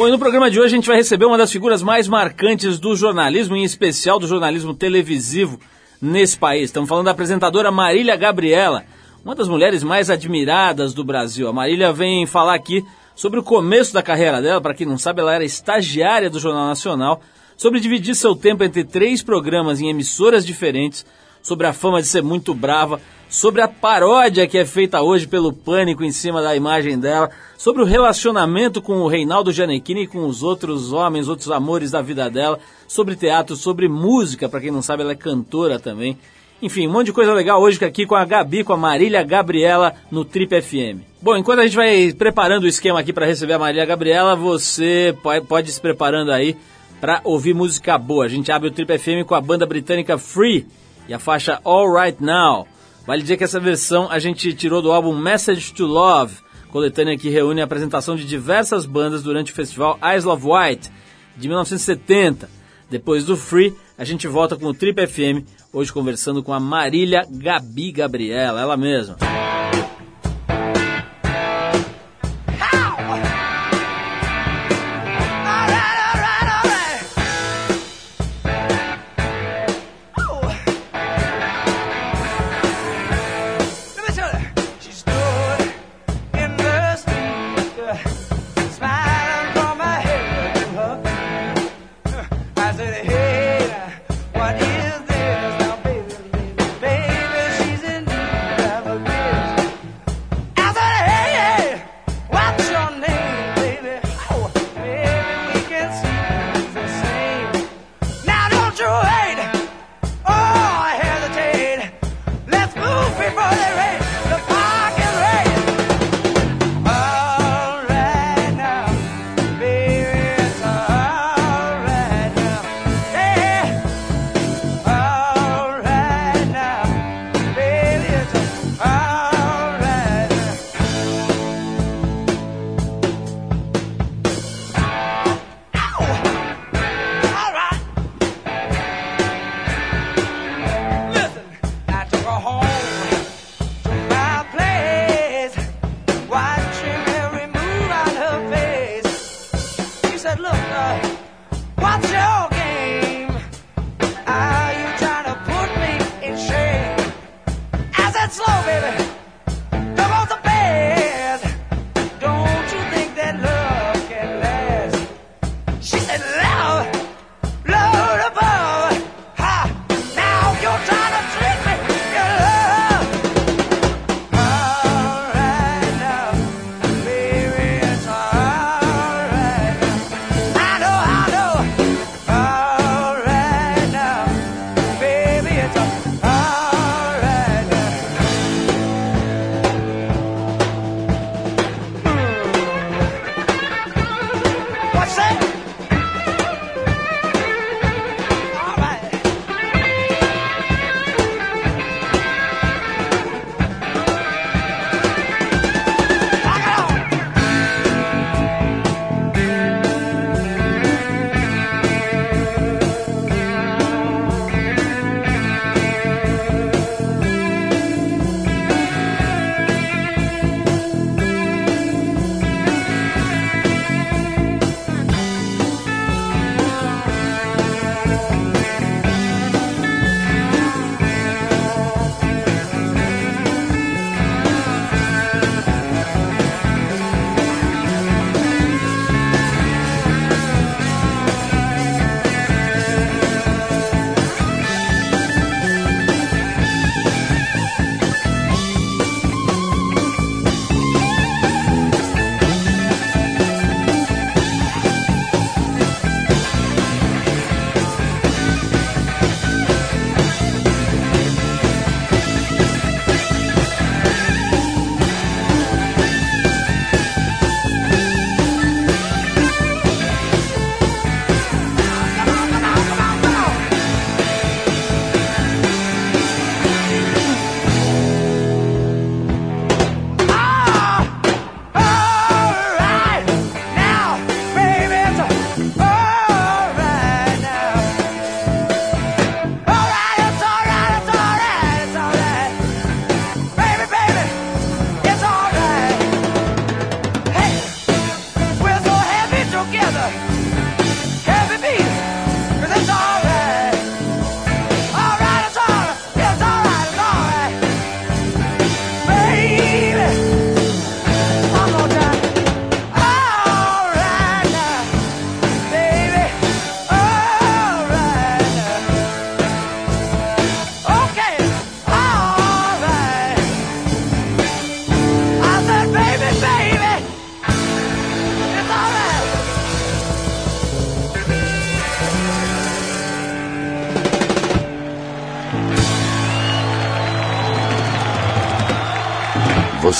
Bom, e no programa de hoje a gente vai receber uma das figuras mais marcantes do jornalismo, em especial do jornalismo televisivo nesse país. Estamos falando da apresentadora Marília Gabriela, uma das mulheres mais admiradas do Brasil. A Marília vem falar aqui sobre o começo da carreira dela. Para quem não sabe, ela era estagiária do Jornal Nacional, sobre dividir seu tempo entre três programas em emissoras diferentes, sobre a fama de ser muito brava, sobre a paródia que é feita hoje pelo Pânico em cima da imagem dela, sobre o relacionamento com o Reinaldo Gianecchini e com os outros homens, outros amores da vida dela, sobre teatro, sobre música, para quem não sabe, ela é cantora também. Enfim, um monte de coisa legal hoje aqui com a Gabi, com a Marília Gabriela no Trip FM. Bom, enquanto a gente vai preparando o esquema aqui para receber a Marília Gabriela, você pode ir se preparando aí para ouvir música boa. A gente abre o Trip FM com a banda britânica Free e a faixa All Right Now. Vale dizer que essa versão a gente tirou do álbum Message to Love, coletânea que reúne a apresentação de diversas bandas durante o festival Eyes of White de 1970. Depois do Free, a gente volta com o Trip FM, hoje conversando com a Marília Gabi Gabriela, ela mesma.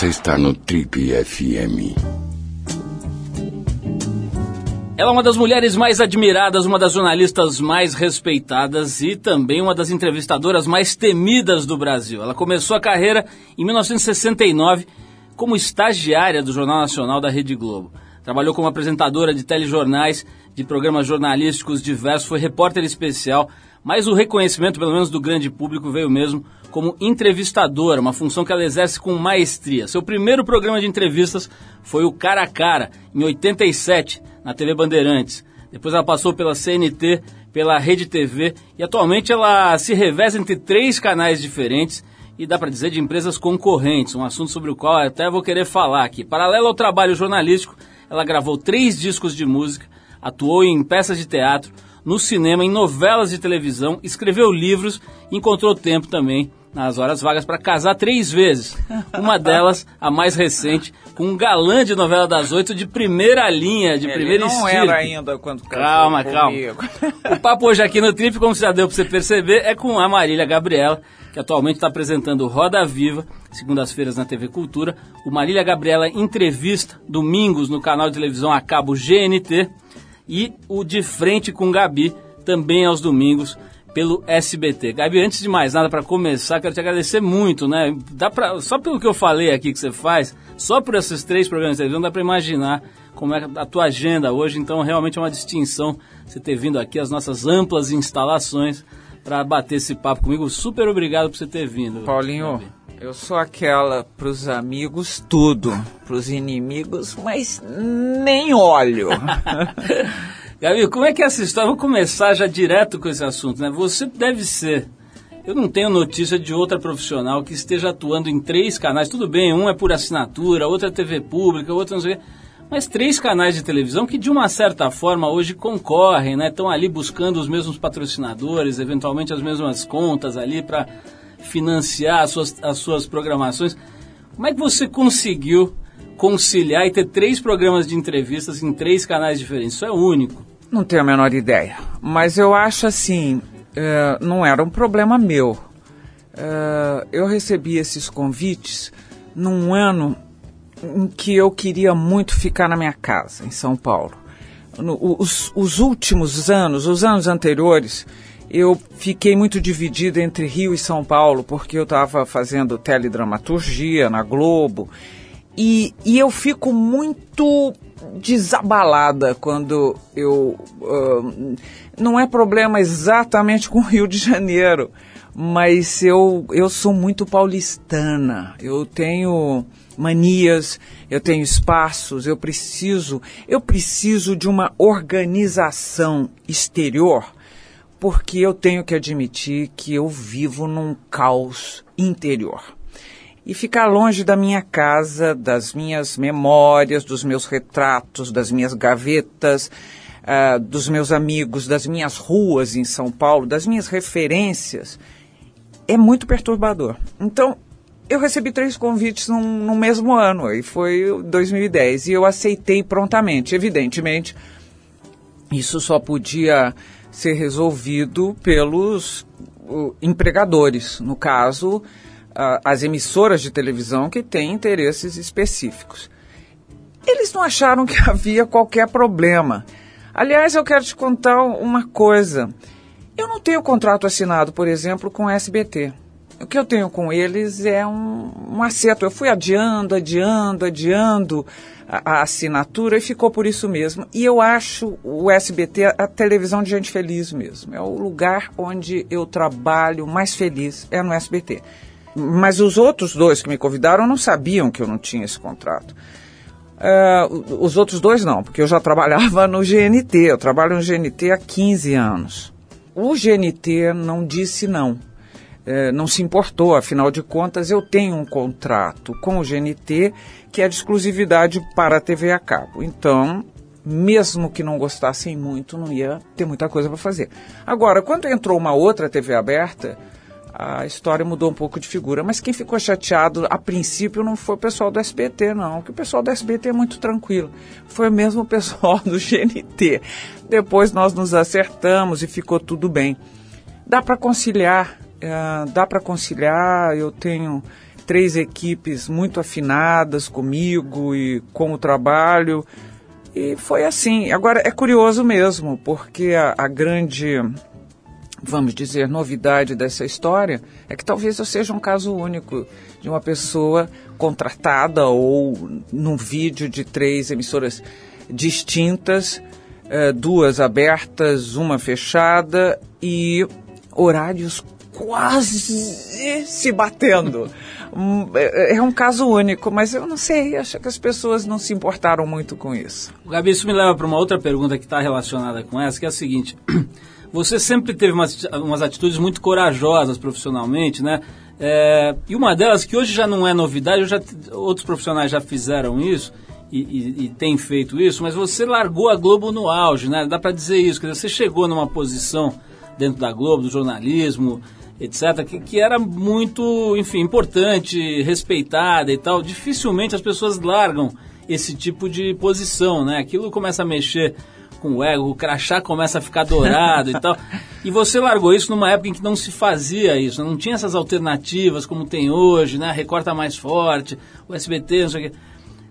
Você está no Trip FM. Ela é uma das mulheres mais admiradas, uma das jornalistas mais respeitadas e também uma das entrevistadoras mais temidas do Brasil. Ela começou a carreira em 1969 como estagiária do Jornal Nacional da Rede Globo. Trabalhou como apresentadora de telejornais, de programas jornalísticos diversos, foi repórter especial, mas o reconhecimento, pelo menos do grande público, veio mesmo como entrevistadora, uma função que ela exerce com maestria. Seu primeiro programa de entrevistas foi o Cara a Cara, em 87, na TV Bandeirantes. Depois ela passou pela CNT, pela Rede TV e atualmente ela se reveza entre três canais diferentes e dá para dizer de empresas concorrentes, um assunto sobre o qual até vou querer falar aqui. Paralelo ao trabalho jornalístico, ela gravou três discos de música, atuou em peças de teatro, no cinema, em novelas de televisão, escreveu livros e encontrou tempo também nas horas vagas para casar três vezes. Uma delas, a mais recente, com um galã de novela das oito de primeira linha, de Ele primeira não estilo. era ainda quando casou Calma, calma. comigo. O papo hoje aqui no Trip, como já deu para você perceber, é com a Marília Gabriela, que atualmente está apresentando Roda Viva, segundas-feiras na TV Cultura. O Marília Gabriela entrevista domingos no canal de televisão a cabo GNT e o De Frente com Gabi, também aos domingos pelo SBT. Gabi, antes de mais nada, para começar, quero te agradecer muito, né? Dá pra, só pelo que eu falei aqui que você faz, só por esses três programas de televisão, dá para imaginar como é a tua agenda hoje. Então, realmente é uma distinção você ter vindo aqui às nossas amplas instalações para bater esse papo comigo. Super obrigado por você ter vindo. Paulinho, Gabi. Eu sou aquela pros amigos tudo, pros inimigos, mas nem olho. Gabi, como é que é essa história? Vou começar já direto com esse assunto, né? Você deve ser. Eu não tenho notícia de outra profissional que esteja atuando em três canais. Tudo bem, um é por assinatura, outro é TV pública, outro não sei. Mas três canais de televisão que, de uma certa forma, hoje concorrem, né? Estão ali buscando os mesmos patrocinadores, eventualmente as mesmas contas ali para financiar as suas, as suas programações. Como é que você conseguiu conciliar e ter três programas de entrevistas em três canais diferentes? Isso é único. Não tenho a menor ideia. Mas eu acho assim, é, não era um problema meu. É, eu recebi esses convites num ano em que eu queria muito ficar na minha casa, em São Paulo. No, os, os últimos anos, os anos anteriores, eu fiquei muito dividida entre Rio e São Paulo, porque eu estava fazendo teledramaturgia na Globo. E, e eu fico muito desabalada quando eu. Uh, não é problema exatamente com o Rio de Janeiro, mas eu, eu sou muito paulistana. Eu tenho manias, eu tenho espaços, eu preciso, eu preciso de uma organização exterior, porque eu tenho que admitir que eu vivo num caos interior e ficar longe da minha casa, das minhas memórias, dos meus retratos, das minhas gavetas, uh, dos meus amigos, das minhas ruas em São Paulo, das minhas referências, é muito perturbador. Então, eu recebi três convites num, no mesmo ano, e foi 2010, e eu aceitei prontamente. Evidentemente, isso só podia ser resolvido pelos uh, empregadores, no caso, as emissoras de televisão que têm interesses específicos. Eles não acharam que havia qualquer problema. Aliás, eu quero te contar uma coisa. Eu não tenho contrato assinado, por exemplo, com o SBT. O que eu tenho com eles é um, um acerto. Eu fui adiando, adiando, adiando a, assinatura e ficou por isso mesmo. E eu acho o SBT a, a televisão de gente feliz mesmo. É o lugar onde eu trabalho mais feliz, é no SBT. Mas os outros dois que me convidaram não sabiam que eu não tinha esse contrato. Uh, os outros dois não, porque eu já trabalhava no GNT. Eu trabalho no GNT há 15 anos. O GNT não disse não. Uh, não se importou, afinal de contas, eu tenho um contrato com o GNT que é de exclusividade para a TV a cabo. Então, mesmo que não gostassem muito, não ia ter muita coisa para fazer. Agora, quando entrou uma outra TV aberta, a história mudou um pouco de figura. Mas quem ficou chateado a princípio não foi o pessoal do SBT, não, porque o pessoal do SBT é muito tranquilo. Foi mesmo o pessoal do GNT. Depois nós nos acertamos e ficou tudo bem. Dá para conciliar, uh, dá para conciliar. Eu tenho três equipes muito afinadas comigo e com o trabalho. E foi assim. Agora, é curioso mesmo, porque a, a grande, vamos dizer, novidade dessa história é que talvez eu seja um caso único de uma pessoa contratada ou num vídeo de três emissoras distintas, eh, duas abertas, uma fechada e horários quase se batendo. É, é um caso único, mas eu não sei, acho que as pessoas não se importaram muito com isso. Gabi, isso me leva para uma outra pergunta que está relacionada com essa, que é a seguinte. Você sempre teve umas, umas atitudes muito corajosas profissionalmente, né? É, e uma delas, que hoje já não é novidade, já, outros profissionais já fizeram isso e, e, e têm feito isso, mas você largou a Globo no auge, né? Dá para dizer isso, quer dizer, você chegou numa posição dentro da Globo, do jornalismo, etc., que, que era muito, enfim, importante, respeitada e tal. Dificilmente as pessoas largam esse tipo de posição, né? Aquilo começa a mexer com o ego, o crachá começa a ficar dourado e tal. E você largou isso numa época em que não se fazia isso, não tinha essas alternativas como tem hoje, né? Recorta mais forte, o SBT, não sei o quê.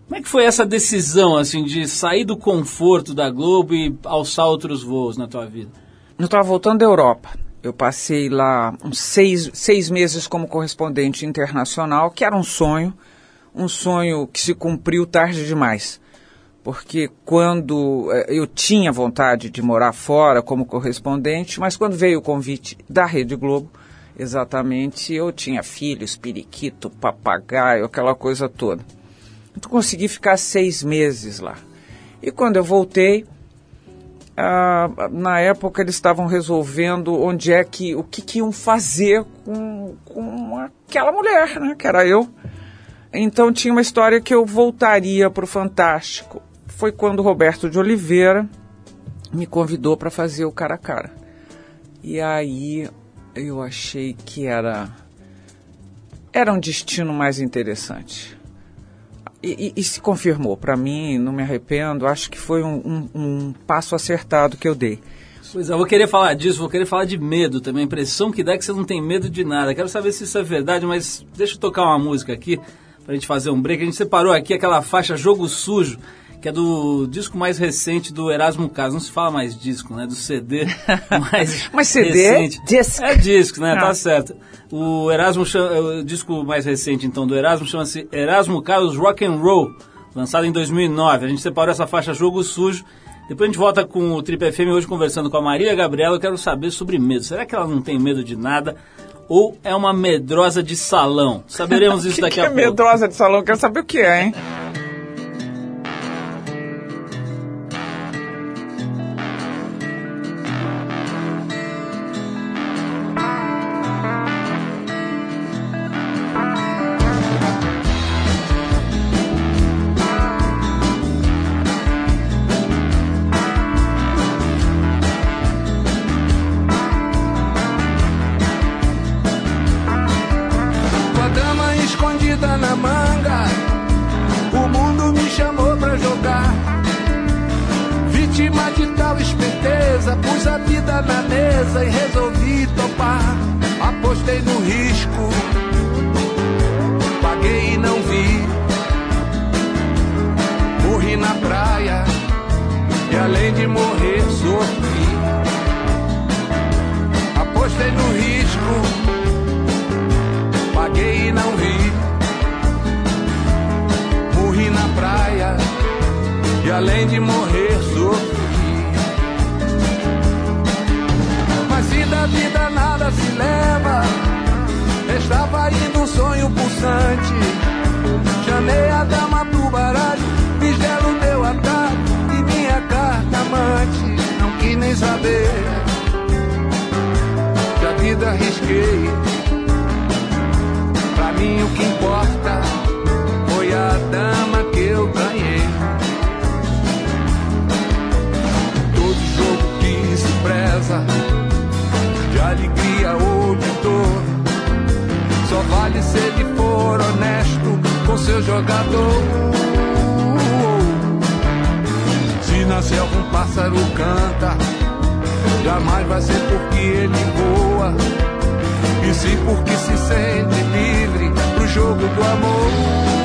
Como é que foi essa decisão, assim, de sair do conforto da Globo e alçar outros voos na tua vida? Eu estava voltando da Europa. Eu passei lá uns seis, seis meses como correspondente internacional, que era um sonho, um sonho que se cumpriu tarde demais. Porque quando eh, eu tinha vontade de morar fora como correspondente, mas quando veio o convite da Rede Globo, exatamente, eu tinha filhos, periquito, papagaio, aquela coisa toda. Então consegui ficar seis meses lá. E quando eu voltei, na época eles estavam resolvendo onde é que o que, que iam fazer com, com aquela mulher, né, que era eu. Então tinha uma história que eu voltaria para o Fantástico. Foi quando Roberto de Oliveira me convidou para fazer o cara a cara. E aí eu achei que era era um destino mais interessante. E, e, e se confirmou. Para mim, não me arrependo, acho que foi um, um, um passo acertado que eu dei. Pois é, eu vou querer falar disso, vou querer falar de medo também. A impressão que dá é que você não tem medo de nada. Quero saber se isso é verdade, mas deixa eu tocar uma música aqui pra gente fazer um break. A gente separou aqui aquela faixa Jogo Sujo, que é do disco mais recente do Erasmo Carlos. Não se fala mais disco, né? Do CD mais Mas CD recente. é disco. É disco, né? Ah. Tá certo. O Erasmo, chama- o disco mais recente então do Erasmo chama-se Erasmo Carlos Rock and Roll, lançado em 2009. A gente separou essa faixa Jogo Sujo. Depois a gente volta com o Trip FM hoje conversando com a Maria Gabriela. Eu quero saber sobre medo. Será que ela não tem medo de nada? Ou é uma medrosa de salão? Saberemos isso que daqui que a é pouco. medrosa de salão? Quero saber o que é, hein? Na mesa e resolvi topar. Apostei no risco, paguei e não vi. Morri na praia e além de morrer, sofri. Apostei no risco paguei e não vi. Morri na praia e além de morrer sofri. Mas se da vida nada se leva, estava indo um sonho pulsante. Chamei a dama pro baralho, fiz dela o meu atalho e minha carta amante. Não quis nem saber. Que a vida arrisquei. Pra mim o que importa foi a dama que eu ganhei. Todo jogo que se preza, alegria ou de dor, só vale se ele for honesto com seu jogador. Se na selva um pássaro canta, jamais vai ser porque ele voa. E sim porque se sente livre pro jogo do amor.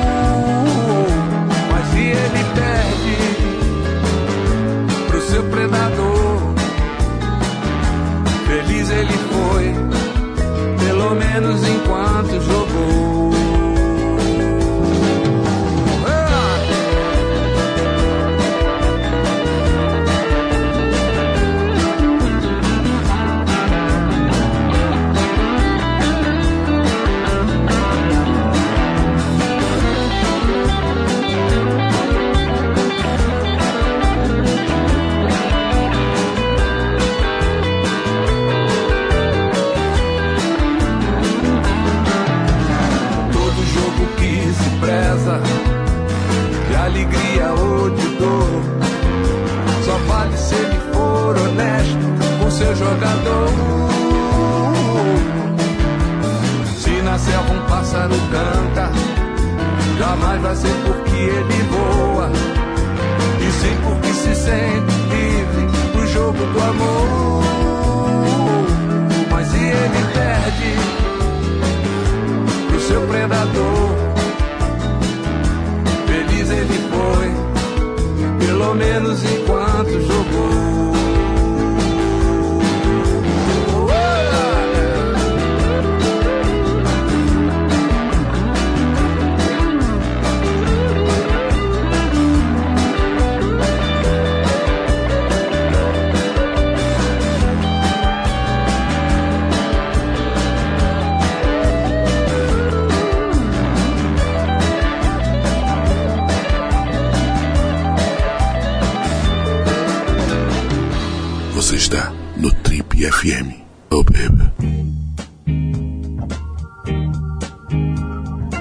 Você está no Trip FM. Oh, baby.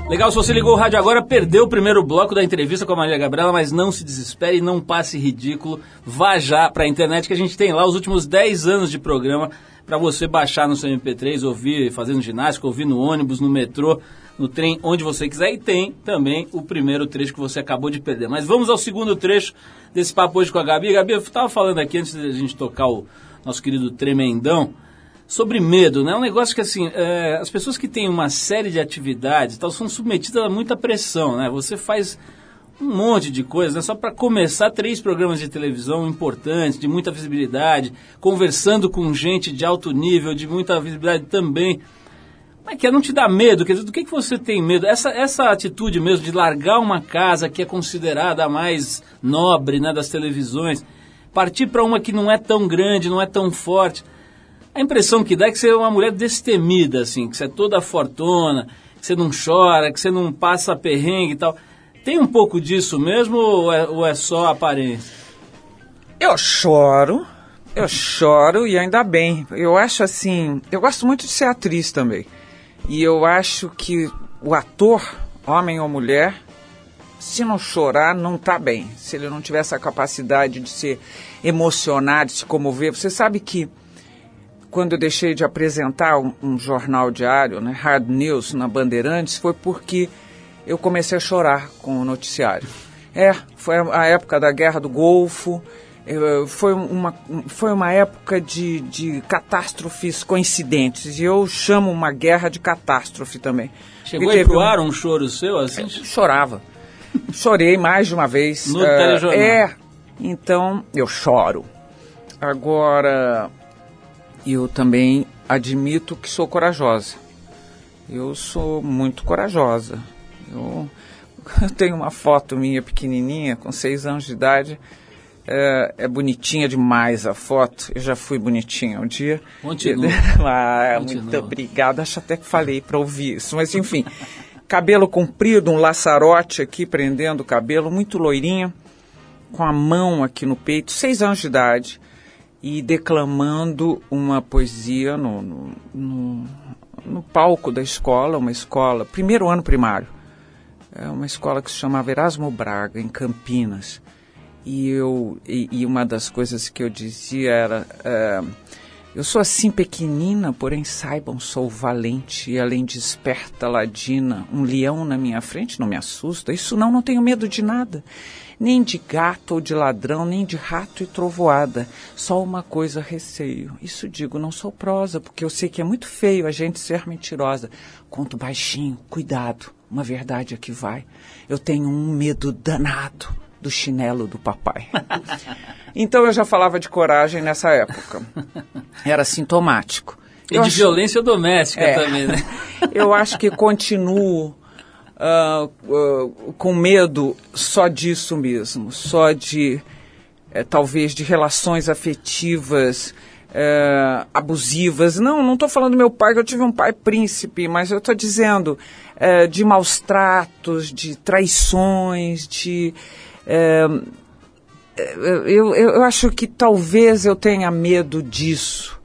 Legal, se você ligou o rádio agora, perdeu o primeiro bloco da entrevista com a Maria Gabriela, mas não se desespere não passe ridículo. Vá já para a internet que a gente tem lá os últimos 10 anos de programa para você baixar no seu MP3, ouvir fazendo ginástica, ouvir no ônibus, no metrô, no trem, onde você quiser. E tem também o primeiro trecho que você acabou de perder. Mas vamos ao segundo trecho desse papo hoje com a Gabi. Gabi, eu estava falando aqui antes da gente tocar o nosso querido Tremendão sobre medo, né? Um negócio que assim, é, as pessoas que têm uma série de atividades tal são submetidas a muita pressão, né? Você faz um monte de coisas, né? Só para começar três programas de televisão importantes, de muita visibilidade, conversando com gente de alto nível, de muita visibilidade também. Mas que é, não te dá medo? Quer dizer, do que, que você tem medo? Essa, essa atitude mesmo de largar uma casa que é considerada a mais nobre né, das televisões, partir para uma que não é tão grande, não é tão forte. A impressão que dá é que você é uma mulher destemida, assim, que você é toda fortuna, que você não chora, que você não passa perrengue e tal. Tem um pouco disso mesmo ou é, ou é só aparência? Eu choro, eu choro e ainda bem. Eu acho assim, eu gosto muito de ser atriz também. E eu acho que o ator, homem ou mulher, se não chorar, não tá bem. Se ele não tiver essa capacidade de se emocionar, de se comover. Você sabe que quando eu deixei de apresentar um, um jornal diário, né, Hard News, na Bandeirantes, foi porque eu comecei a chorar com o noticiário. É, foi a época da Guerra do Golfo, foi uma, foi uma época de, de catástrofes coincidentes, e eu chamo uma guerra de catástrofe também. Chegou teve pro um- ar um choro seu, assim? chorava. Chorei mais de uma vez. No telejornal. É, então eu choro. Agora, eu também admito que sou corajosa. Eu sou muito corajosa. Eu, eu tenho uma foto minha pequenininha, com seis anos de idade. É, é bonitinha demais a foto. Eu já fui bonitinha um dia. Continua. ah, Continua. muito obrigada. Acho até que falei para ouvir isso. Mas enfim, cabelo comprido, um laçarote aqui prendendo o cabelo, muito loirinha, com a mão aqui no peito, seis anos de idade, e declamando uma poesia no, no, no, no palco da escola, uma escola, primeiro ano primário. É uma escola que se chamava Erasmo Braga, em Campinas. E, eu, e, e uma das coisas que eu dizia era: é, Eu sou assim pequenina, porém saibam, sou valente e além de esperta ladina, um leão na minha frente não me assusta. Isso não, não tenho medo de nada. Nem de gato ou de ladrão, nem de rato e trovoada. Só uma coisa receio. Isso digo, não sou prosa, porque eu sei que é muito feio a gente ser mentirosa. Conto baixinho, cuidado, uma verdade aqui vai. Eu tenho um medo danado do chinelo do papai. então eu já falava de coragem nessa época. Era sintomático. E Eu de acho- violência doméstica É. também, né? Eu acho que continuo ah, ah, com medo só disso mesmo, só de eh, talvez de relações afetivas eh, abusivas. Não, não estou falando do meu pai, que eu tive um pai príncipe, mas eu estou dizendo eh, de maus tratos, de traições, de eh, eu, eu, eu acho que talvez eu tenha medo disso,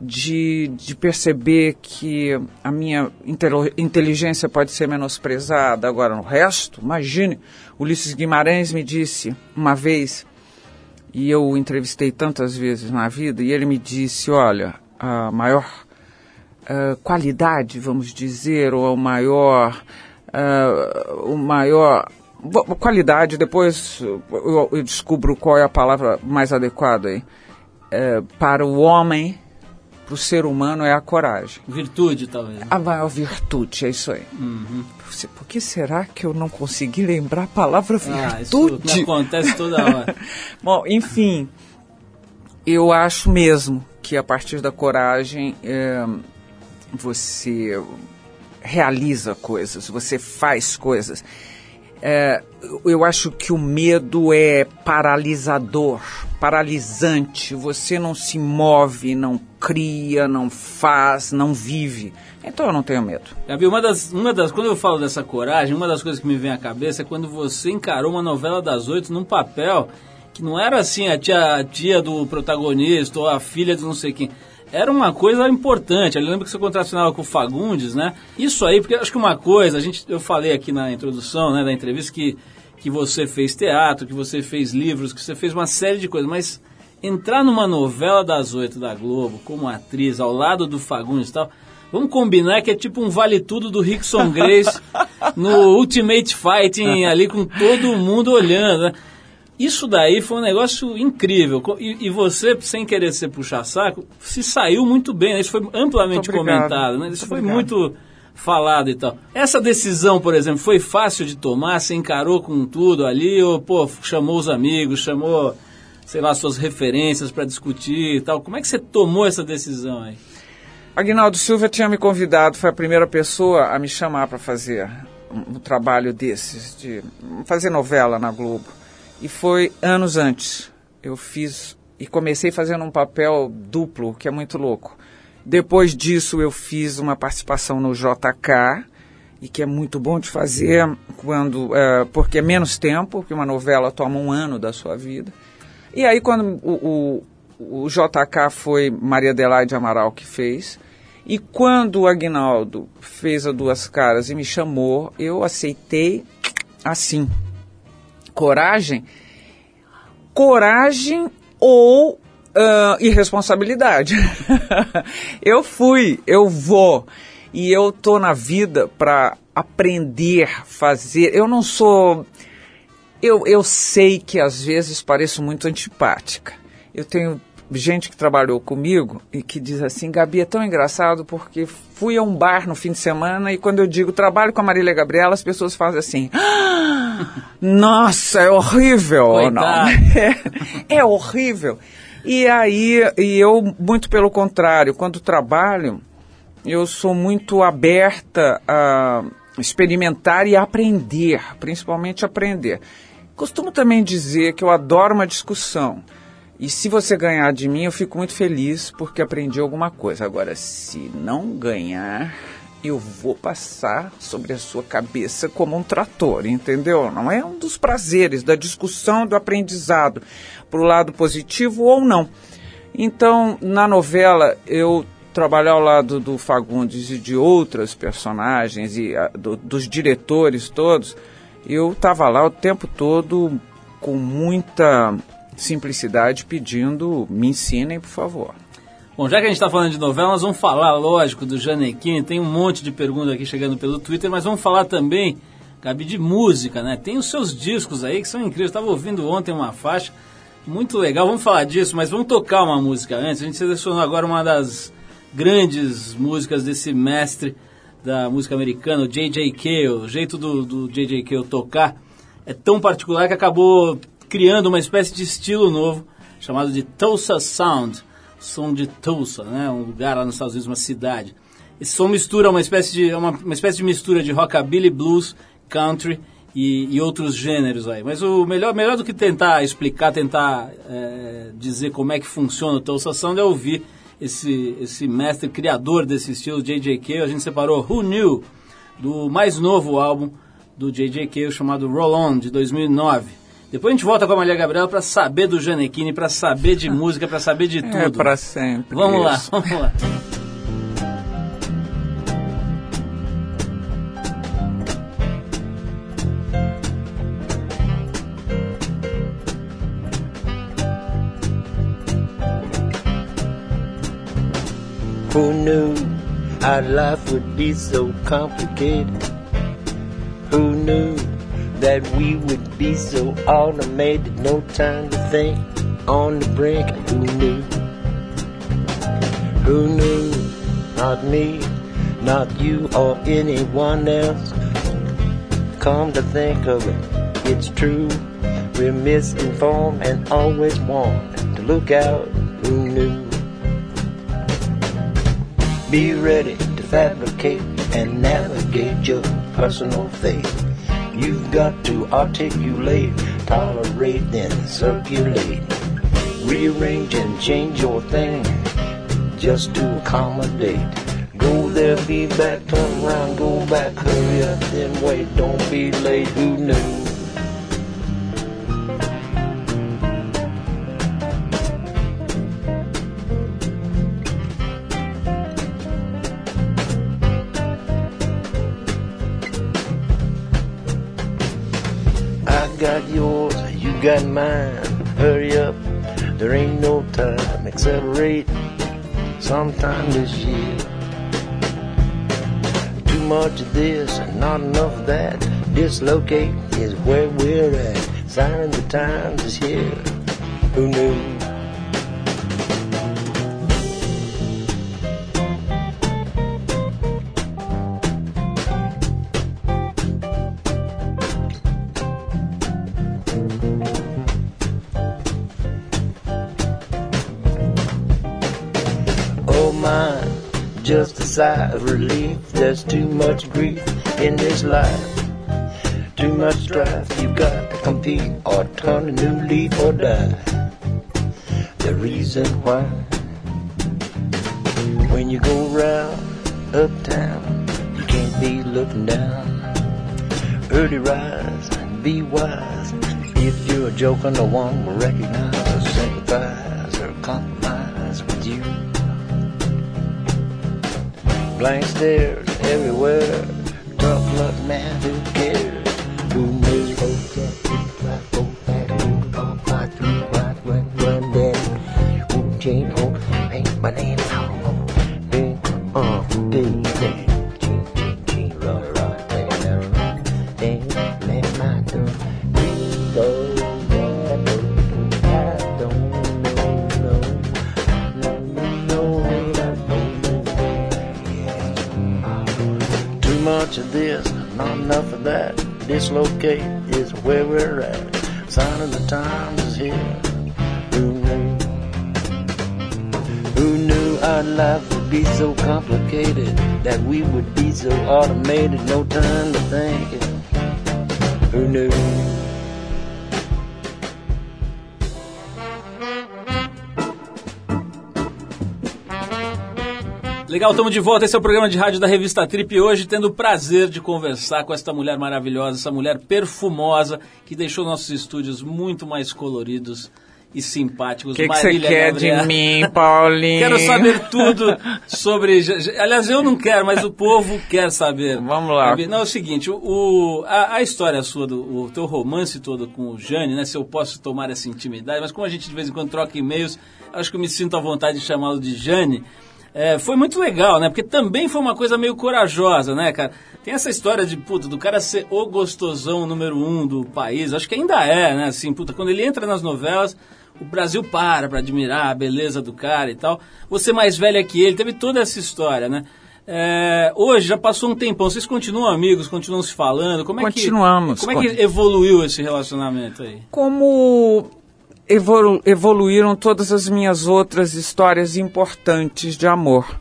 de, de perceber que a minha inteligência pode ser menosprezada. Agora, no resto, imagine, Ulisses Guimarães me disse uma vez, e eu o entrevistei tantas vezes na vida, e ele me disse: olha, a maior ah, qualidade, vamos dizer, ou o maior, o maior qualidade. Depois eu, eu descubro qual é a palavra mais adequada aí. Eh, para o homem, para o ser humano é a coragem. Virtude, talvez. né? A maior virtude, é isso aí. Você- Por que será que eu não consegui lembrar a palavra Ah, isso virtude? acontece toda hora. Bom, enfim, eu acho mesmo que a partir da coragem eh, você realiza coisas, você faz coisas. É, eu acho que o medo é paralisador, paralisante. Você não se move, não cria, não faz, não vive. Então eu não tenho medo. Gabi, uma das, uma das. Quando eu falo dessa coragem, uma das coisas que me vem à cabeça é quando você encarou uma novela das oito num papel que não era assim a tia, a tia do protagonista ou a filha de não sei quem. Era uma coisa importante. Eu lembro que você contracionava com o Fagundes, né? Isso aí, porque acho que uma coisa, a gente, eu falei aqui na introdução né, da entrevista que, que você fez teatro, que você fez livros, que você fez uma série de coisas, mas entrar numa novela das oito da Globo como atriz ao lado do Fagundes e tal, vamos combinar que é tipo um vale tudo do Rickson Grace no Ultimate Fighting ali com todo mundo olhando, né? Isso daí foi um negócio incrível. E, e você, sem querer ser puxa-saco, se saiu muito bem. né? Isso foi amplamente comentado. Né? Isso Muito foi obrigado. muito falado e tal. Essa decisão, por exemplo, foi fácil de tomar? Você encarou com tudo ali? Ou, pô, chamou os amigos, chamou, sei lá, suas referências para discutir e tal? Como é que você tomou essa decisão aí? Aguinaldo Silva tinha me convidado, foi a primeira pessoa a me chamar para fazer um, um trabalho desses, de fazer novela na Globo. E foi anos antes. Eu fiz e comecei fazendo um papel duplo, que é muito louco. Depois disso, eu fiz uma participação no JK, e que é muito bom de fazer quando eh, porque é menos tempo, porque uma novela toma um ano da sua vida. E aí, quando o, o, o JK foi Maria Adelaide Amaral que fez, e quando o Agnaldo fez a Duas Caras e me chamou, eu aceitei assim. Coragem? Coragem ou ah, irresponsabilidade. eu fui, eu vou. E eu tô na vida para aprender, fazer. Eu não sou. Eu, eu sei que às vezes pareço muito antipática. Eu tenho gente que trabalhou comigo e que diz assim, Gabi, é tão engraçado porque fui a um bar no fim de semana e quando eu digo trabalho com a Marília Gabriela, as pessoas fazem assim, "Ah, nossa, é horrível. Não, é, é horrível. E aí, e eu, muito pelo contrário, quando trabalho, eu sou muito aberta a experimentar e aprender, principalmente aprender. Costumo também dizer que eu adoro uma discussão. E se você ganhar de mim, eu fico muito feliz porque aprendi alguma coisa. Agora, se não ganhar, eu vou passar sobre a sua cabeça como um trator, entendeu? Não é um dos prazeres da discussão, do aprendizado, para o lado positivo ou não. Então, na novela, eu trabalhar ao lado do Fagundes e de outras personagens e ah, do- dos diretores todos, eu estava lá o tempo todo com muita simplicidade pedindo me ensinem, por favor. Bom, já que a gente está falando de novela, nós vamos falar, lógico, do Janequine. Tem um monte de perguntas aqui chegando pelo Twitter, mas vamos falar também, Gabi, de música, né? Tem os seus discos aí que são incríveis. Estava ouvindo ontem uma faixa muito legal. Vamos falar disso, mas vamos tocar uma música antes. A gente selecionou agora uma das grandes músicas desse mestre da música americana, o J.J. Cale. O jeito do, do J.J. Cale tocar é tão particular que acabou criando uma espécie de estilo novo chamado de Tulsa Sound som de Tulsa, né? Um lugar lá nos Estados Unidos, uma cidade. Esse som mistura uma espécie de uma, uma espécie de mistura de rockabilly, blues, country e, e, outros gêneros aí. Mas o melhor, melhor do que tentar explicar, tentar é, dizer como é que funciona o Tulsa Sound é ouvir esse, esse mestre criador desse estilo, J.J. Cale. A gente separou Who Knew, do mais novo álbum do J.J. Cale, chamado Roll On, de 2009. Depois a gente volta com a Maria Gabriela para saber do Janequine, para saber de música, para saber de é tudo. É para sempre. Vamos isso. lá, vamos lá. Who knew our life would be so complicated? Who knew that we would be so automated, no time to think on the brink. Who knew? Who knew? Not me, not you or anyone else. Come to think of it, it's true. We're misinformed and always warned to look out. Who knew? Be ready to fabricate and navigate your personal fate. You've got to articulate, tolerate, then circulate. Rearrange and change your thing just to accommodate. Go there, be back, turn around, go back, hurry up, then wait, don't be late, who knew? There ain't no time. Accelerate sometime this year. Too much of this and not enough of that. Dislocate is where we're at. Sign of the times is here. Who knew? Sigh of relief. There's too much grief in this life. Too much strife, you got to compete or turn a new leaf or die. The reason why, when you go round uptown, you can't be looking down. Early rise be wise. If you're a joker, no one will recognize or sympathize Blank stares everywhere. Tough luck, man, who cares? Who knows? No time to think. Who knew? Legal, estamos de volta. Esse é o programa de rádio da revista Trip. Hoje, tendo o prazer de conversar com esta mulher maravilhosa, essa mulher perfumosa que deixou nossos estúdios muito mais coloridos e simpáticos. O que que você quer Gabriela. de mim, Paulinho? Quero saber tudo sobre. Aliás, eu não quero, mas o povo quer saber. Vamos lá. Não, é o seguinte: o- a, a história sua, do, o teu romance todo com o Jane, né? Se eu posso tomar essa intimidade, mas como a gente de vez em quando troca e-mails, acho que eu me sinto à vontade de chamá-lo de Jane. É, foi muito legal, né? Porque também foi uma coisa meio corajosa, né, cara? Tem essa história de, puta, do cara ser o gostosão número um do país. Acho que ainda é, né? Assim, puta, quando ele entra nas novelas, o Brasil para pra admirar a beleza do cara e tal. Você mais velha que ele, teve toda essa história, né? É, hoje já passou um tempão, vocês continuam amigos, continuam se falando? Como é Continuamos. Que, como é que evoluiu esse relacionamento aí? Como evolu- evoluíram todas as minhas outras histórias importantes de amor.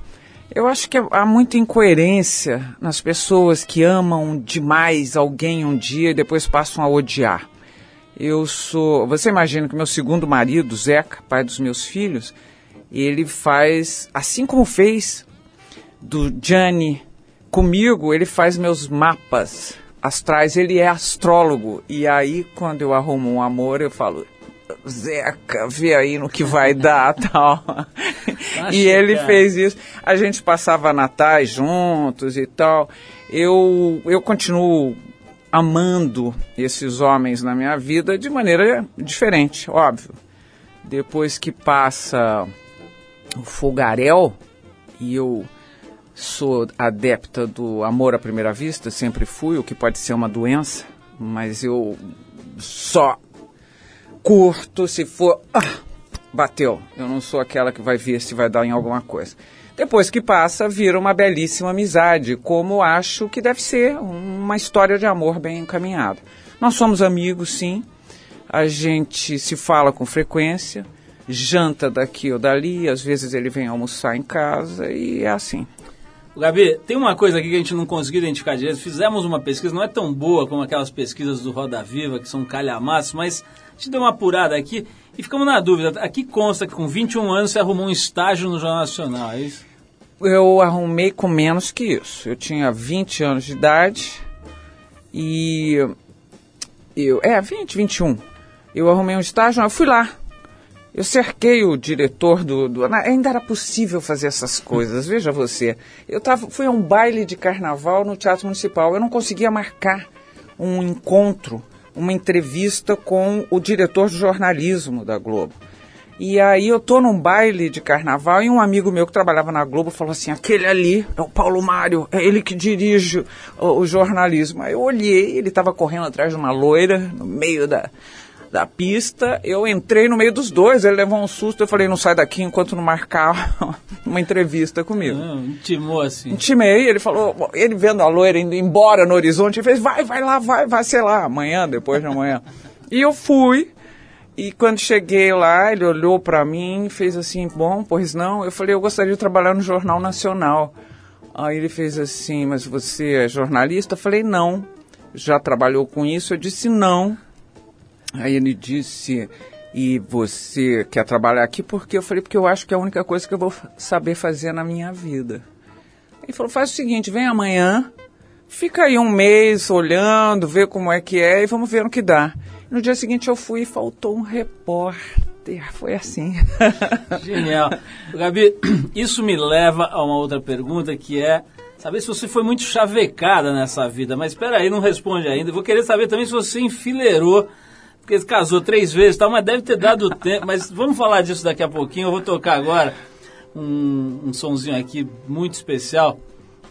Eu acho que há muita incoerência nas pessoas que amam demais alguém um dia e depois passam a odiar. Eu sou. Você imagina que meu segundo marido, Zeca, pai dos meus filhos, ele faz, assim como fez do Gianni comigo, ele faz meus mapas astrais, ele é astrólogo. E aí, quando eu arrumo um amor, eu falo, Zeca, vê aí no que vai dar tal. e ele fez isso. A gente passava natais juntos e tal. Eu, eu continuo amando esses homens na minha vida de maneira diferente, óbvio. Depois que passa o fogaréu e eu sou adepta do amor à primeira vista, sempre fui, o que pode ser uma doença, mas eu só curto se for. Ah, bateu. Eu não sou aquela que vai ver se vai dar em alguma coisa. Depois que passa, vira uma belíssima amizade, como acho que deve ser uma história de amor bem encaminhada. Nós somos amigos, sim. A gente se fala com frequência, janta daqui ou dali, às vezes ele vem almoçar em casa e é assim. Gabi, tem uma coisa aqui que a gente não conseguiu identificar direito. Fizemos uma pesquisa, não é tão boa como aquelas pesquisas do Roda Viva, que são calhamaços, mas gente deu uma apurada aqui e ficamos na dúvida. Aqui consta que com 21 anos você arrumou um estágio no Jornal Nacional, é isso? Eu arrumei com menos que isso. Eu tinha 20 anos de idade e eu, é, 20, 21. Eu arrumei um estágio, eu fui lá. Eu cerquei o diretor do, do ainda era possível fazer essas coisas, veja você. Eu tava, fui a um baile de carnaval no Teatro Municipal. Eu não conseguia marcar um encontro, uma entrevista com o diretor de jornalismo da Globo. E aí eu tô num baile de carnaval e um amigo meu que trabalhava na Globo falou assim, aquele ali é o Paulo Mário, é ele que dirige o, o jornalismo. Aí eu olhei, ele estava correndo atrás de uma loira no meio da, da pista, eu entrei no meio dos dois, ele levou um susto, eu falei, não sai daqui enquanto não marcar uma entrevista comigo. Não, intimou assim. Intimei, ele falou, ele vendo a loira indo embora no horizonte, ele fez, vai, vai lá, vai, vai, sei lá, amanhã, depois de amanhã. e eu fui, e quando cheguei lá, ele olhou pra mim e fez assim, bom, pois não? Eu falei, eu gostaria de trabalhar no Jornal Nacional. Aí ele fez assim, mas você é jornalista? Eu falei, não. Já trabalhou com isso? Eu disse, não. Aí ele disse, e você quer trabalhar aqui? Porque eu falei, porque eu acho que é a única coisa que eu vou saber fazer na minha vida. Ele falou, faz o seguinte, vem amanhã, fica aí um mês olhando, vê como é que é e vamos ver no que dá. No dia seguinte eu fui e faltou um repórter. Foi assim. Genial. Gabi, isso me leva a uma outra pergunta que é saber se você foi muito chavecada nessa vida. Mas espera aí, não responde ainda. Eu Vou querer saber também se você enfileirou, porque você casou três vezes, e tal, mas deve ter dado tempo. Mas vamos falar disso daqui a pouquinho. Eu vou tocar agora um, um sonzinho aqui muito especial.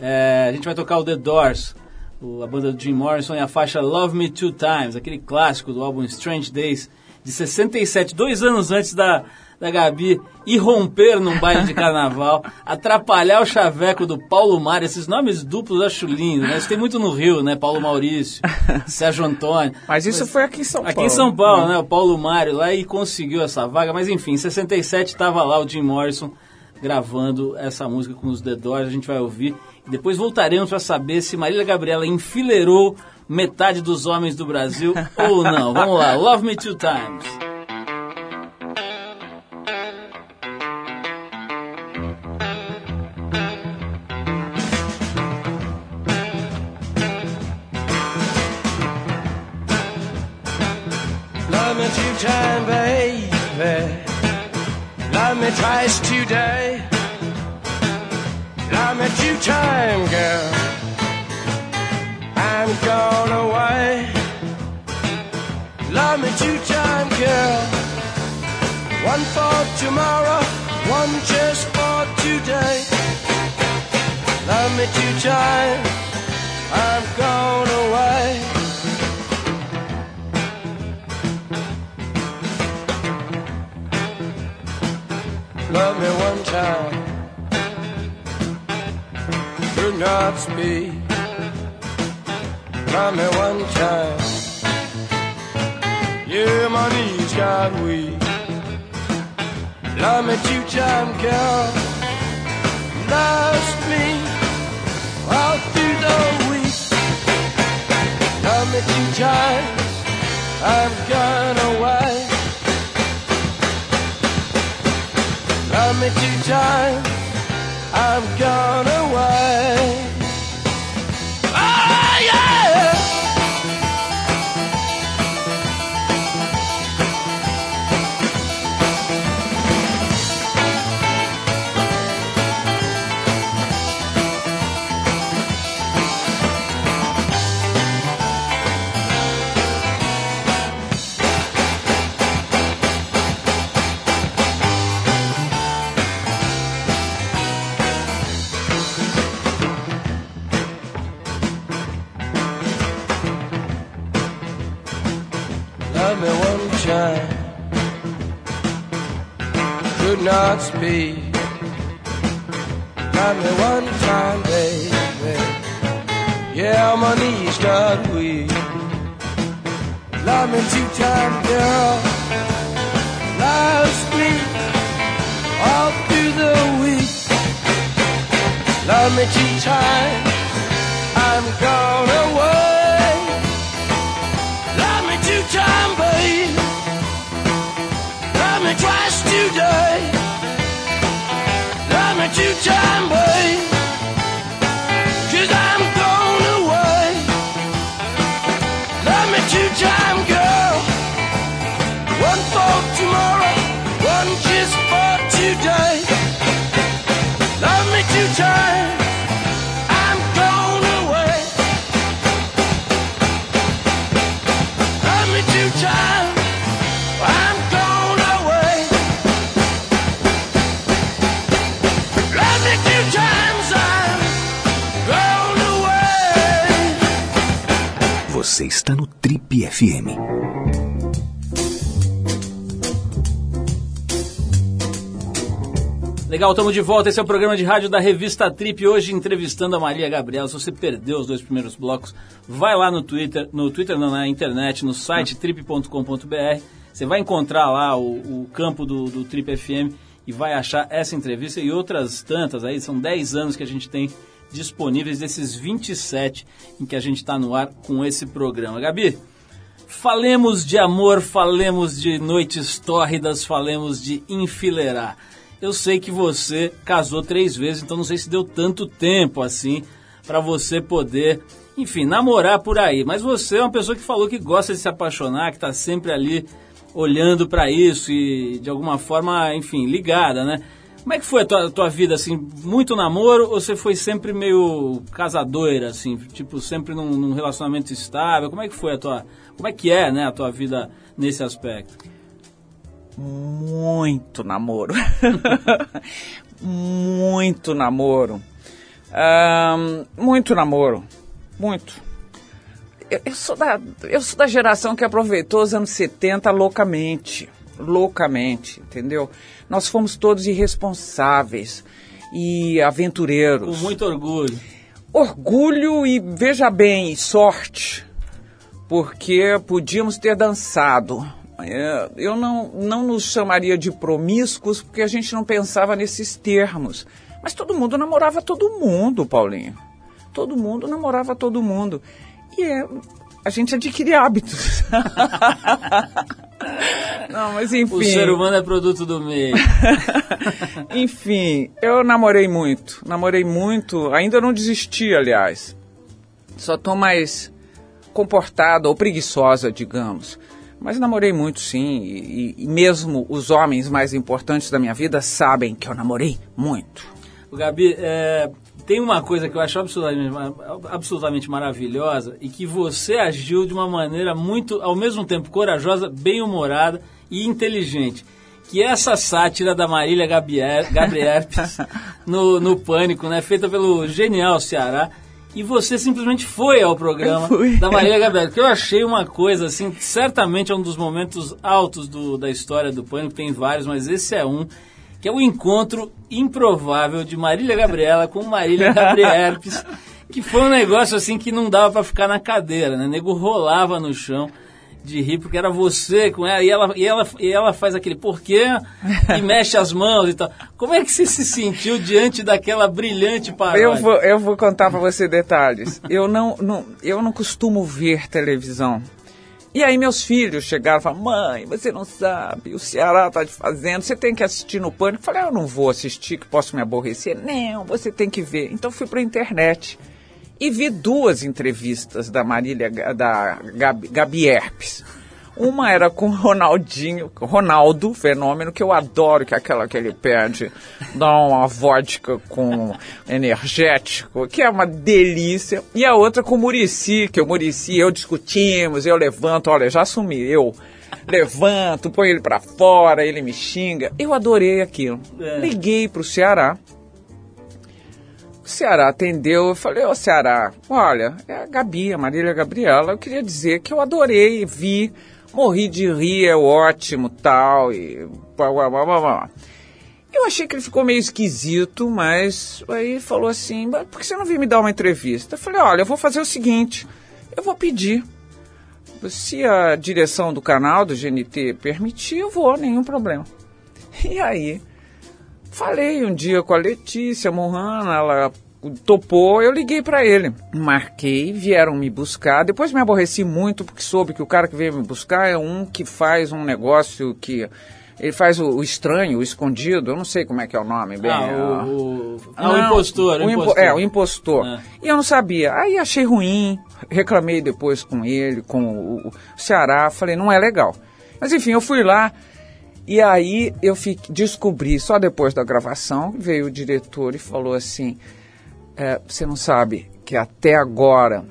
É, a gente vai tocar o The Doors, o- a banda do Jim Morrison e a faixa Love Me Two Times, aquele clássico do álbum Strange Days de 67, dois anos antes da, da Gabi irromper num baile de carnaval, atrapalhar o chaveco do Paulo Mário, esses nomes duplos eu acho lindo, né? Isso tem muito no Rio, né? Paulo Maurício, Sérgio Antônio. Mas isso foi aqui em São Paulo. Aqui em São Paulo, né? O Paulo Mário lá e conseguiu essa vaga. Mas enfim, em 67 estava lá o Jim Morrison gravando essa música com os The Doors. A gente vai ouvir. E depois voltaremos para saber se Marília Gabriela enfileirou metade dos homens do Brasil ou não. Vamos lá. Love Me Two Times. Twice today. Love me two time, girl. I'm gone away. Love me two time, girl. One for tomorrow, one just for today. Love me two time. One. Do not speak. Love me one time. Yeah, my knees got weak. Love me two time, girl. Lost me all through the week. Love me two times. I've gone away. Love me two times. I've gone away. Not speak. Love me one time, baby. Yeah, my knees got weak. Love me two time, girl. Lost me all through the week. Love me two times. I'm gone away. Twice today. Love me two time, babe. Cause I'm gone away. Love me two time, girl. Você está no Trip FM. Legal, estamos de volta. Esse é o programa de rádio da revista Trip. Hoje entrevistando a Maria Gabriela. Se você perdeu os dois primeiros blocos, vai lá no Twitter, no Twitter não, na internet, no site trip.com.br. Você vai encontrar lá o, o campo do, do Trip FM e vai achar essa entrevista e outras tantas aí. São 10 anos que a gente tem disponíveis desses 27 em que a gente está no ar com esse programa. Gabi, falemos de amor, falemos de noites tórridas, falemos de enfileirar. Eu sei que você casou três vezes, então não sei se deu tanto tempo assim para você poder, enfim, namorar por aí. Mas você é uma pessoa que falou que gosta de se apaixonar, que está sempre ali olhando para isso e de alguma forma, enfim, ligada, né? Como é que foi a tua, tua vida, assim, muito namoro ou você foi sempre meio casadoira, assim, tipo, sempre num, num relacionamento estável? Como é que foi a tua, como é que é, né, a tua vida nesse aspecto? Muito namoro. muito namoro. Ahn, muito namoro. Muito. Eu, eu sou da, eu sou da geração que aproveitou os anos 70 loucamente. Loucamente, entendeu? Nós fomos todos irresponsáveis e aventureiros. Com muito orgulho. Orgulho e, veja bem, sorte, porque podíamos ter dançado. É, Eu não, não nos chamaria de promíscuos, porque a gente não pensava nesses termos. Mas todo mundo namorava todo mundo, Paulinho. Todo mundo namorava todo mundo. E é, a gente adquire hábitos. não, mas enfim. O ser humano é produto do meio. Enfim, eu namorei muito. Namorei muito. Ainda não desisti, aliás. Só tô mais comportada ou preguiçosa, digamos. Mas namorei muito, sim, e, e mesmo os homens mais importantes da minha vida sabem que eu namorei muito. O Gabi, é, tem uma coisa que eu acho absolutamente, absolutamente maravilhosa e que você agiu de uma maneira muito, ao mesmo tempo, corajosa, bem-humorada e inteligente. Que é essa sátira da Marília Gabriel, no, no Pânico, né? Feita pelo genial Ceará. E você simplesmente foi ao programa da Marília Gabriel. Que eu achei uma coisa, assim, certamente é um dos momentos altos do, da história do Pânico. Tem vários, mas esse é um que é o encontro improvável de Marília Gabriela com Marília Gabrierpes, que foi um negócio assim que não dava para ficar na cadeira, né? O nego rolava no chão de rir, porque era você com ela, e ela, e ela, e ela faz aquele porquê e mexe as mãos e tal. Como é que você se sentiu diante daquela brilhante paródia? Eu vou, eu vou contar para você detalhes. Eu não, não, eu não costumo ver televisão. E aí meus filhos chegaram e falaram, mãe, você não sabe, o Ceará tá te fazendo, você tem que assistir no Pânico. Eu falei, ah, eu não vou assistir, que posso me aborrecer. Não, você tem que ver. Então fui para a internet e vi duas entrevistas da Marília, da Gabi, Gabi Herpes. Uma era com o Ronaldinho, Ronaldo, fenômeno que eu adoro, que é aquela que ele pede, dá uma vodka com energético, que é uma delícia. E a outra com o Murici, que o Murici e eu discutimos, eu levanto, olha, já assumi, eu levanto, põe ele para fora, ele me xinga. Eu adorei aquilo. É. Liguei pro Ceará. O Ceará atendeu, eu falei, ô oh, Ceará, olha, é a Gabi, a Marília Gabriela, eu queria dizer que eu adorei, vi morri de rir, é ótimo, tal, e blá, blá, blá, blá. Eu achei que ele ficou meio esquisito, mas aí falou assim, por que você não veio me dar uma entrevista? Eu falei, olha, eu vou fazer o seguinte, eu vou pedir. Se a direção do canal, do GNT, permitir, eu vou, nenhum problema. E aí, falei um dia com a Letícia Mohana, ela topou, eu liguei para ele. Marquei, vieram me buscar. Depois me aborreci muito porque soube que o cara que veio me buscar é um que faz um negócio que ele faz o, o, estranho, o escondido, eu não sei como é que é o nome bem. Ah, o, o, ah, não, o impostor, o impostor. É, o impostor. É. E eu não sabia. Aí achei ruim, reclamei depois com ele, com o, o Ceará, falei, não é legal. Mas enfim, eu fui lá, e aí eu fiquei, descobri, só depois da gravação, veio o diretor e falou assim, é, você não sabe que até agora,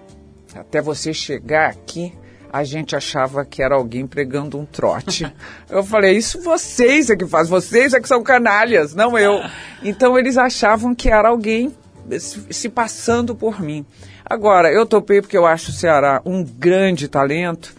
até você chegar aqui, a gente achava que era alguém pregando um trote. eu falei, isso vocês é que fazem, vocês é que são canalhas, não eu. Então eles achavam que era alguém se passando por mim. Agora, eu topei porque eu acho o Ceará um grande talento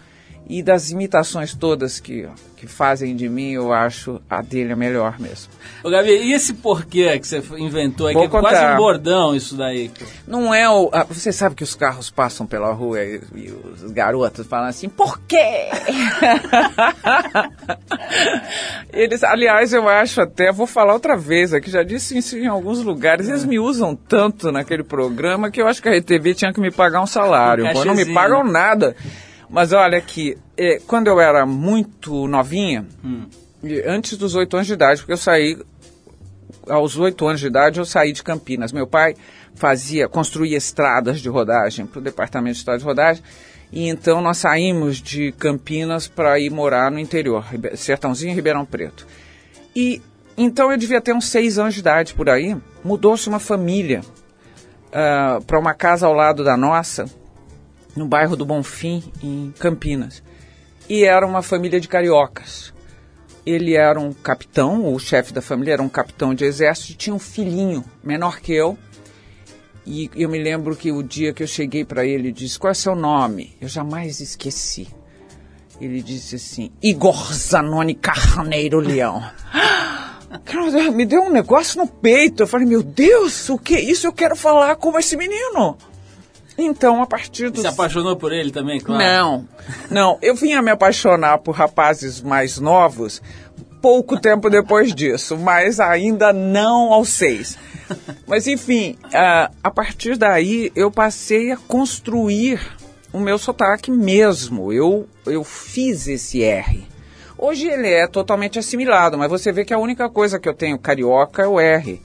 e das imitações todas que, que fazem de mim, eu acho a dele a melhor mesmo. Ô Gabi, e esse porquê que você inventou aí? Que é quase um bordão isso daí. Não é o... Ah, você sabe que os carros passam pela rua e, e os garotos falam assim, por quê? eles, aliás, eu acho até, vou falar outra vez aqui, já disse isso em alguns lugares, eles me usam tanto naquele programa que eu acho que a RTV tinha que me pagar um salário. Um não me pagam nada. Mas olha aqui, é, quando eu era muito novinha, hum. antes dos oito anos de idade, porque eu saí aos oito anos de idade eu saí de Campinas. Meu pai fazia, construía estradas de rodagem para o departamento de estradas de rodagem. E então nós saímos de Campinas para ir morar no interior, Sertãozinho Ribeirão Preto. E então eu devia ter uns seis anos de idade por aí. Mudou-se uma família uh, para uma casa ao lado da nossa, no bairro do Bonfim, em Campinas. E era uma família de cariocas. Ele era um capitão, o chefe da família era um capitão de exército, e tinha um filhinho menor que eu. E eu me lembro que o dia que eu cheguei para ele, ele disse: Qual é seu nome? Eu jamais esqueci. Ele disse assim: Igor Zanoni Carneiro Leão. me deu um negócio no peito. Eu falei: Meu Deus, o que é isso? Eu quero falar com esse menino. Então, a partir dos... Se apaixonou por ele também, claro? Não, não. Eu vinha me apaixonar por rapazes mais novos pouco tempo depois disso, mas ainda não aos seis. Mas, enfim, a, a partir daí eu passei a construir o meu sotaque mesmo. Eu, eu fiz esse R. Hoje ele é totalmente assimilado, mas você vê que a única coisa que eu tenho carioca é o R,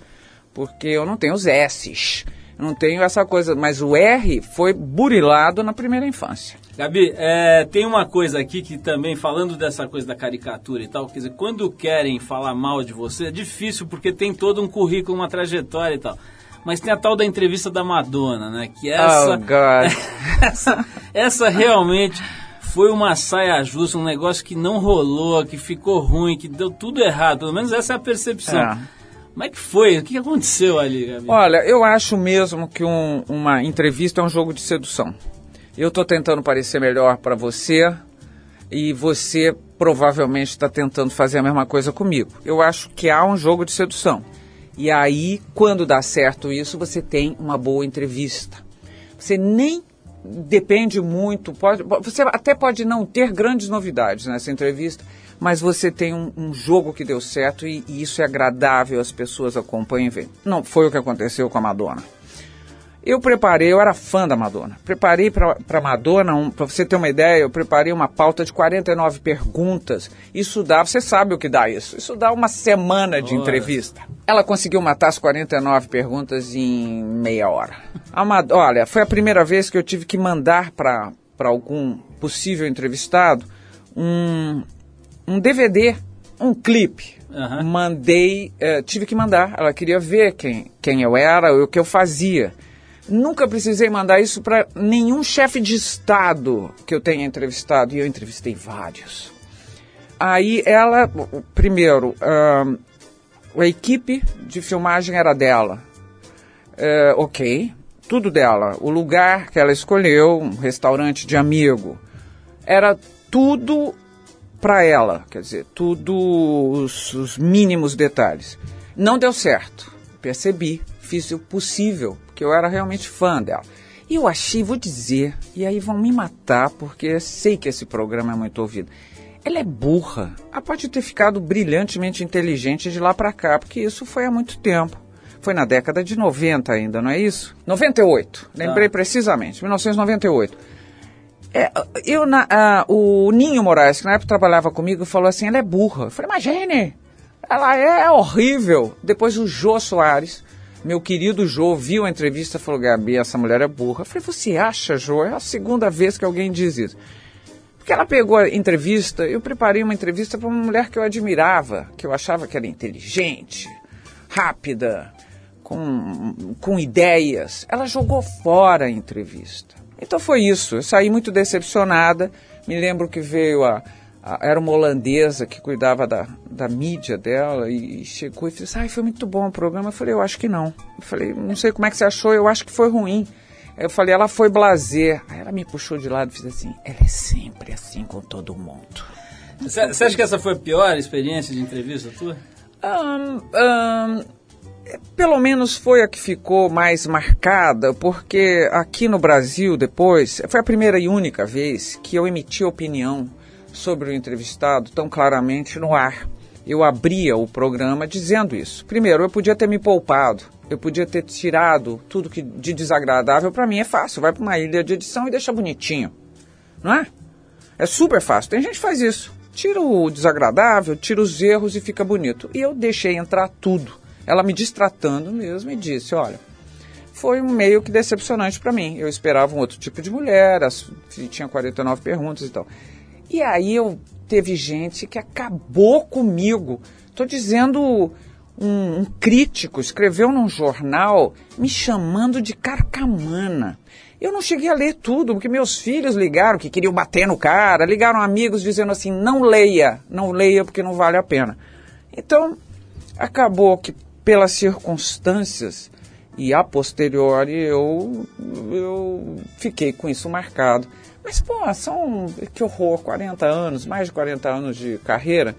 porque eu não tenho os S's não tenho essa coisa, mas o R foi burilado na primeira infância. Gabi, é, tem uma coisa aqui que também, falando dessa coisa da caricatura e tal, quer dizer, quando querem falar mal de você, é difícil porque tem todo um currículo, uma trajetória e tal. Mas tem a tal da entrevista da Madonna, né? Que essa. Oh, God. essa, essa realmente foi uma saia justa, um negócio que não rolou, que ficou ruim, que deu tudo errado. Pelo menos essa é a percepção. É. Como é que foi? O que aconteceu ali? Olha, eu acho mesmo que um- uma entrevista é um jogo de sedução. Eu estou tentando parecer melhor para você e você provavelmente está tentando fazer a mesma coisa comigo. Eu acho que há um jogo de sedução. E aí, quando dá certo isso, você tem uma boa entrevista. Você nem depende muito, pode, você até pode não ter grandes novidades nessa entrevista, mas você tem um, um jogo que deu certo e, e isso é agradável, as pessoas acompanham e veem. Não foi o que aconteceu com a Madonna. Eu preparei, eu era fã da Madonna. Preparei para Madonna, um, para você ter uma ideia, eu preparei uma pauta de 49 perguntas. Isso dá, você sabe o que dá isso? Isso dá uma semana de Ora. entrevista. Ela conseguiu matar as 49 perguntas em meia hora. A Mad- olha, foi a primeira vez que eu tive que mandar para algum possível entrevistado um, um DVD, um clipe. Aham. Mandei, eh, tive que mandar. Ela queria ver quem, quem eu era, o que eu fazia. Nunca precisei mandar isso para nenhum chefe de estado que eu tenha entrevistado, e eu entrevistei vários. Aí ela, primeiro, ahn, a equipe de filmagem era dela. É, ok, tudo dela. O lugar que ela escolheu, um restaurante de amigo, era tudo para ela, quer dizer, tudo os, os mínimos detalhes. Não deu certo, percebi, fiz o possível, porque eu era realmente fã dela. E eu achei, vou dizer, e aí vão me matar, porque sei que esse programa é muito ouvido. Ela é burra. Ela pode ter ficado brilhantemente inteligente de lá para cá, porque isso foi há muito tempo. Foi na década de 90 ainda, não é isso? 98. Lembrei precisamente, 1998. É, eu na, o Ninho Moraes, que na época trabalhava comigo, falou assim: ela é burra. Eu falei, imagine, ela é horrível. Depois o Jô Soares, meu querido Jô, viu a entrevista e falou: Gabi, essa mulher é burra. Eu falei, você acha, Jô? É a segunda vez que alguém diz isso. Porque ela pegou a entrevista, eu preparei uma entrevista para uma mulher que eu admirava, que eu achava que era inteligente, rápida, com, com ideias. Ela jogou fora a entrevista. Então foi isso. Eu saí muito decepcionada. Me lembro que veio a. a- era uma holandesa que cuidava da, da mídia dela e chegou e disse: Ai, foi muito bom o programa. Eu falei: Eu acho que não. Eu falei: Não sei como é que você achou, eu acho que foi ruim. Eu falei: Ela foi blazer. Aí ela me puxou de lado e fez assim: Ela é sempre assim com todo mundo. Você acha que essa foi a pior experiência de entrevista tua? Ahn, ahn, pelo menos foi a que ficou mais marcada, porque aqui no Brasil, depois, foi a primeira e única vez que eu emiti opinião sobre o entrevistado tão claramente no ar. Eu abria o programa dizendo isso. Primeiro, eu podia ter me poupado, eu podia ter tirado tudo que de desagradável. Para mim é fácil, vai para uma ilha de edição e deixa bonitinho, não é? É super fácil. Tem gente que faz isso. Tira o desagradável, tira os erros e fica bonito. E eu deixei entrar tudo. Ela me distratando mesmo e disse: Olha, foi um meio que decepcionante para mim. Eu esperava um outro tipo de mulher, as, tinha 49 perguntas e tal. E aí eu teve gente que acabou comigo. Tô dizendo um, um crítico escreveu num jornal me chamando de carcamana. Eu não cheguei a ler tudo, porque meus filhos ligaram que queriam bater no cara, ligaram amigos dizendo assim: não leia, não leia porque não vale a pena. Então, acabou que pelas circunstâncias e a posteriori eu, eu fiquei com isso marcado. Mas, pô, são, que horror, 40 anos, mais de 40 anos de carreira.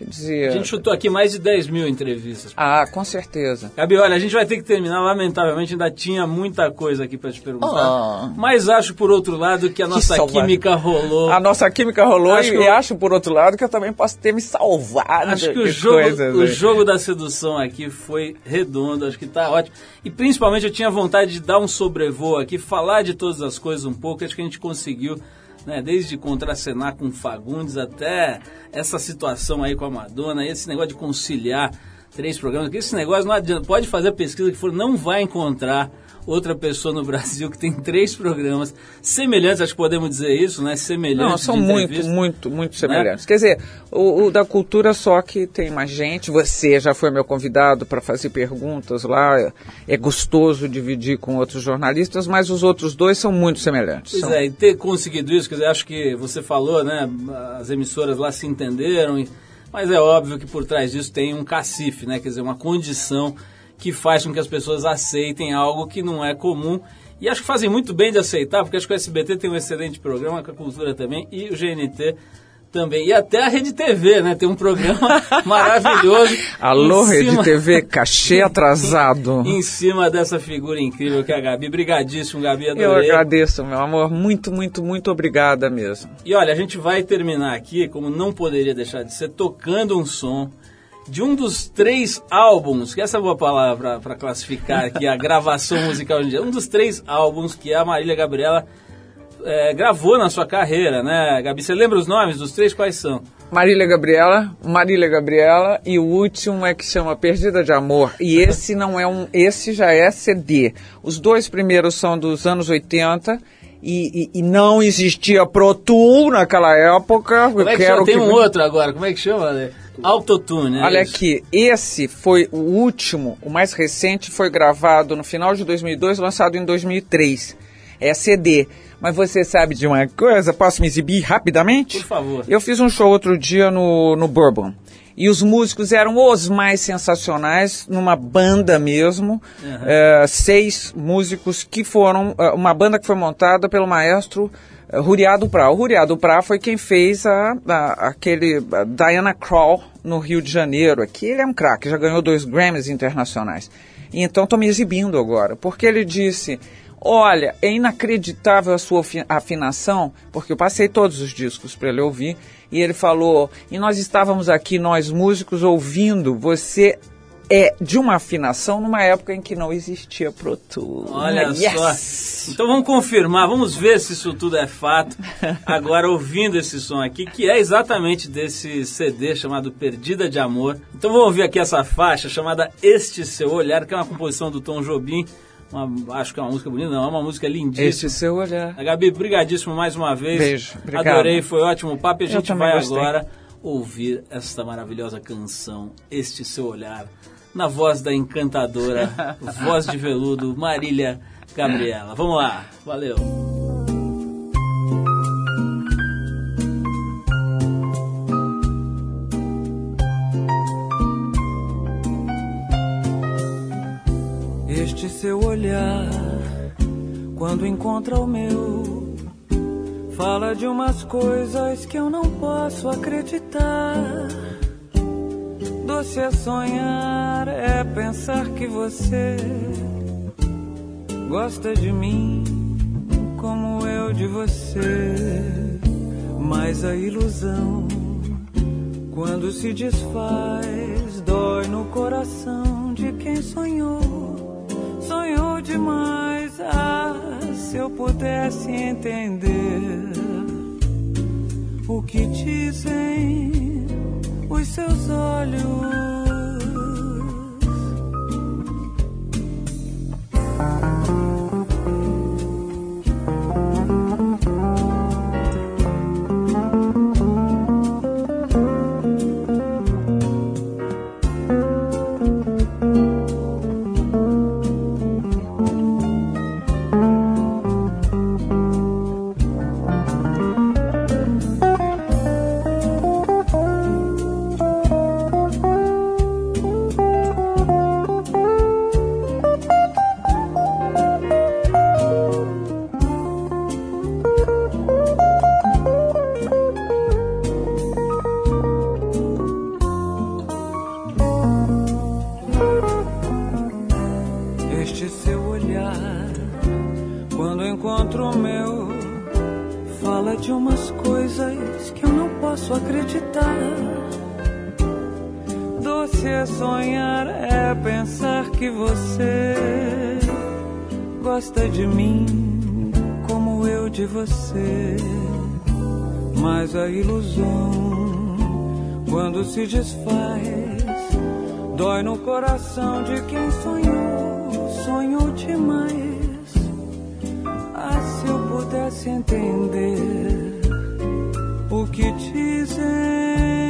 Quer dizer. A gente chutou aqui mais de 10 mil entrevistas. Ah, com certeza. Gabi, olha, a gente vai ter que terminar, lamentavelmente, ainda tinha muita coisa aqui pra te perguntar. Oh. Mas acho, por outro lado, que a nossa saudade. química rolou. A nossa química rolou Acho e, que eu- acho, por outro lado, que eu também posso ter me salvado Acho que o jogo, coisas. o jogo da sedução aqui foi redondo, acho que tá ótimo. E principalmente eu tinha vontade de dar um sobrevoo aqui, falar de todas as coisas um pouco, acho que a gente conseguiu, né, desde contracenar com Fagundes até essa situação aí com a Madonna, esse negócio de conciliar três programas, esse negócio não adianta, pode fazer a pesquisa que for, não vai encontrar outra pessoa no Brasil que tem três programas semelhantes, acho que podemos dizer isso, né? Semelhantes. Não, são muito, entrevista. muito, muito semelhantes. Quer dizer, o, o da cultura só que tem mais gente. Você já foi meu convidado para fazer perguntas lá. É gostoso dividir com outros jornalistas, mas os outros dois são muito semelhantes. Pois São- é, e ter conseguido isso, quer dizer, acho que você falou, né? As emissoras lá se entenderam, mas é óbvio que por trás disso tem um cacife, né? Quer dizer, uma condição que faz com que as pessoas aceitem algo que não é comum. E acho que fazem muito bem de aceitar, porque acho que o SBT tem um excelente programa, com a cultura também, e o GNT também. E até a Rede TV, né? Tem um programa maravilhoso. Alô, Rede TV, cachê atrasado. Em cima dessa figura incrível que é a Gabi. Brigadíssimo, Gabi, Eu adorei. agradeço, meu amor. Muito, muito, muito obrigada mesmo. E olha, a gente vai terminar aqui, como não poderia deixar de ser, tocando um som de um dos três álbuns, que essa é uma boa palavra para classificar aqui a gravação musical hoje em dia, um dos três álbuns que a Marília Gabriela eh, gravou na sua carreira, né, Gabi? Você lembra os nomes dos três? Quais são? Marília Gabriela, Marília Gabriela e o último é que chama Perdida de Amor. E esse não é um, esse já é CD. Os dois primeiros são dos anos 80 e, e- e não existia Pro Tool naquela época. Como é que quero chama? Tem que- um outro agora, como é que chama? né? Autotune, né? Olha Isso. aqui, esse foi o último, o mais recente, foi gravado no final de 2002, lançado em 2003. É CD. Mas você sabe de uma coisa? Posso me exibir rapidamente? Por favor. Eu fiz um show outro dia no, no Bourbon. E os músicos eram os mais sensacionais, numa banda mesmo. Eh, seis músicos que foram. eh, uma banda que foi montada pelo maestro eh, Ruriado Prá. O Ruriado Prá foi quem fez a, a- aquele a Diana Krall no Rio de Janeiro. Aqui ele é um craque, já ganhou dois Grammys internacionais. E então estou me exibindo agora, porque ele disse. Olha, é inacreditável a sua afi- afinação, porque eu passei todos os discos para ele ouvir, e ele falou, e nós estávamos aqui, nós músicos, ouvindo, você é de uma afinação numa época em que não existia Pro. Olha Yes! só. Então vamos confirmar, vamos ver se isso tudo é fato. Agora ouvindo esse som aqui, que é exatamente desse CD chamado Perdida de Amor. Então vamos ouvir aqui essa faixa chamada Este Seu Olhar, que é uma composição do Tom Jobim. Uma- acho que é uma música bonita, não, é uma música lindíssima. Esse seu olhar. A Gabi, brigadíssimo mais uma vez. Beijo, obrigado. Adorei, foi ótimo o papo. E a gente vai gostei. agora ouvir esta maravilhosa canção, Este Seu Olhar, na voz da encantadora, voz de veludo, Marília Gabriela. Vamos lá, valeu. Seu olhar, quando encontra o meu, fala de umas coisas que eu não posso acreditar. Doce é sonhar, é pensar que você gosta de mim como eu de você. Mas a ilusão, quando se desfaz, dói no coração de quem sonhou. Demais, ah, se eu pudesse entender o que dizem os seus olhos. Quando encontro o meu, fala de umas coisas que eu não posso acreditar. Doce é sonhar, é pensar que você gosta de mim como eu de você. Mas a ilusão, quando se desfaz, dói no coração de quem sonhou. sonho demais. Se entender. O que dizem